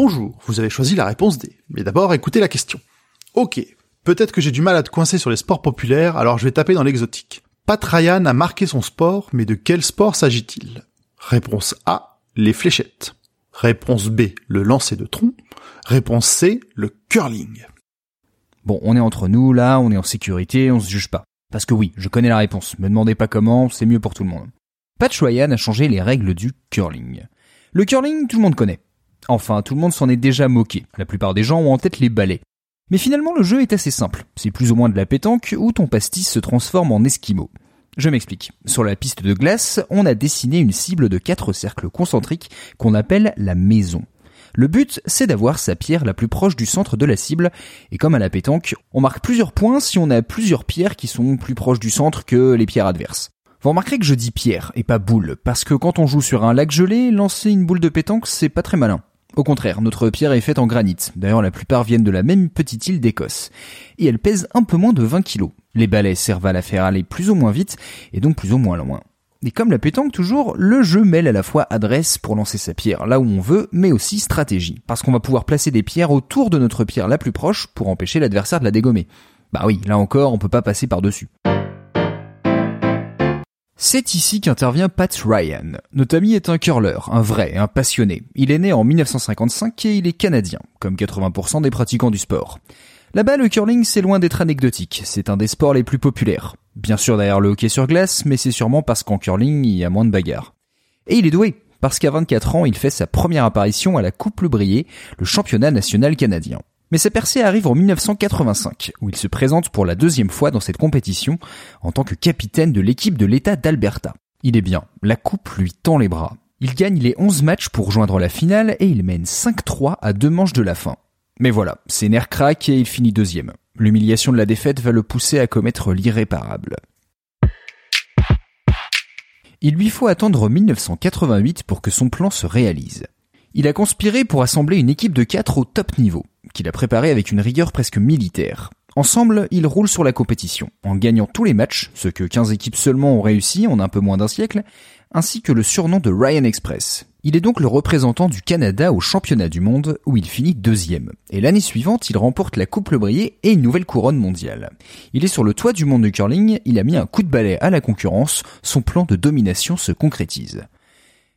Bonjour, vous avez choisi la réponse D. Mais d'abord, écoutez la question. Ok, peut-être que j'ai du mal à te coincer sur les sports populaires, alors je vais taper dans l'exotique. Pat Ryan a marqué son sport, mais de quel sport s'agit-il? Réponse A, les fléchettes. Réponse B, le lancer de tronc. Réponse C, le curling. Bon, on est entre nous, là, on est en sécurité, on se juge pas. Parce que oui, je connais la réponse, me demandez pas comment, c'est mieux pour tout le monde. Pat Ryan a changé les règles du curling. Le curling, tout le monde connaît. Enfin, tout le monde s'en est déjà moqué. La plupart des gens ont en tête les balais. Mais finalement, le jeu est assez simple. C'est plus ou moins de la pétanque où ton pastis se transforme en esquimau. Je m'explique. Sur la piste de glace, on a dessiné une cible de quatre cercles concentriques qu'on appelle la maison. Le but, c'est d'avoir sa pierre la plus proche du centre de la cible, et comme à la pétanque, on marque plusieurs points si on a plusieurs pierres qui sont plus proches du centre que les pierres adverses. Vous remarquerez que je dis pierre et pas boule, parce que quand on joue sur un lac gelé, lancer une boule de pétanque, c'est pas très malin. Au contraire, notre pierre est faite en granit. D'ailleurs, la plupart viennent de la même petite île d'Écosse. Et elle pèse un peu moins de 20 kilos. Les balais servent à la faire aller plus ou moins vite, et donc plus ou moins loin. Et comme la pétanque toujours, le jeu mêle à la fois adresse pour lancer sa pierre là où on veut, mais aussi stratégie. Parce qu'on va pouvoir placer des pierres autour de notre pierre la plus proche pour empêcher l'adversaire de la dégommer. Bah oui, là encore, on peut pas passer par-dessus. C'est ici qu'intervient Pat Ryan. Notre ami est un curler, un vrai, un passionné. Il est né en 1955 et il est canadien, comme 80% des pratiquants du sport. Là-bas, le curling, c'est loin d'être anecdotique. C'est un des sports les plus populaires. Bien sûr derrière le hockey sur glace, mais c'est sûrement parce qu'en curling, il y a moins de bagarres. Et il est doué, parce qu'à 24 ans, il fait sa première apparition à la Coupe Le Brier, le championnat national canadien. Mais sa percée arrive en 1985, où il se présente pour la deuxième fois dans cette compétition en tant que capitaine de l'équipe de l'État d'Alberta. Il est bien, la coupe lui tend les bras. Il gagne les 11 matchs pour joindre la finale et il mène 5-3 à deux manches de la fin. Mais voilà, ses nerfs craquent et il finit deuxième. L'humiliation de la défaite va le pousser à commettre l'irréparable. Il lui faut attendre 1988 pour que son plan se réalise. Il a conspiré pour assembler une équipe de 4 au top niveau qu'il a préparé avec une rigueur presque militaire. Ensemble, ils roulent sur la compétition, en gagnant tous les matchs, ce que 15 équipes seulement ont réussi en un peu moins d'un siècle, ainsi que le surnom de Ryan Express. Il est donc le représentant du Canada au championnat du monde, où il finit deuxième. Et l'année suivante, il remporte la Coupe Le Brier et une nouvelle couronne mondiale. Il est sur le toit du monde du curling, il a mis un coup de balai à la concurrence, son plan de domination se concrétise.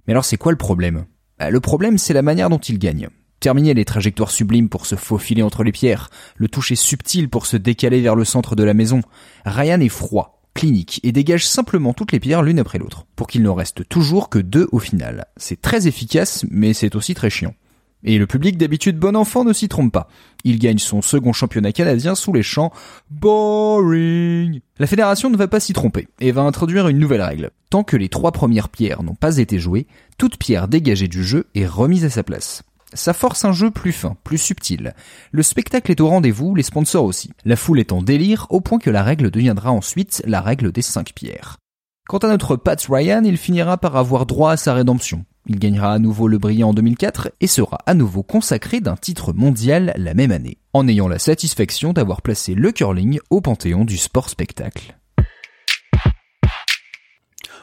Mais alors c'est quoi le problème? Bah, Le problème c'est la manière dont il gagne. Terminer les trajectoires sublimes pour se faufiler entre les pierres, le toucher subtil pour se décaler vers le centre de la maison. Ryan est froid, clinique et dégage simplement toutes les pierres l'une après l'autre, pour qu'il ne reste toujours que deux au final. C'est très efficace, mais c'est aussi très chiant. Et le public d'habitude bon enfant ne s'y trompe pas. Il gagne son second championnat canadien sous les chants Boring. La fédération ne va pas s'y tromper et va introduire une nouvelle règle. Tant que les trois premières pierres n'ont pas été jouées, toute pierre dégagée du jeu est remise à sa place. Ça force un jeu plus fin, plus subtil. Le spectacle est au rendez-vous, les sponsors aussi. La foule est en délire au point que la règle deviendra ensuite la règle des cinq pierres. Quant à notre Pat Ryan, il finira par avoir droit à sa rédemption. Il gagnera à nouveau le brillant en 2004 et sera à nouveau consacré d'un titre mondial la même année, en ayant la satisfaction d'avoir placé le curling au panthéon du sport spectacle.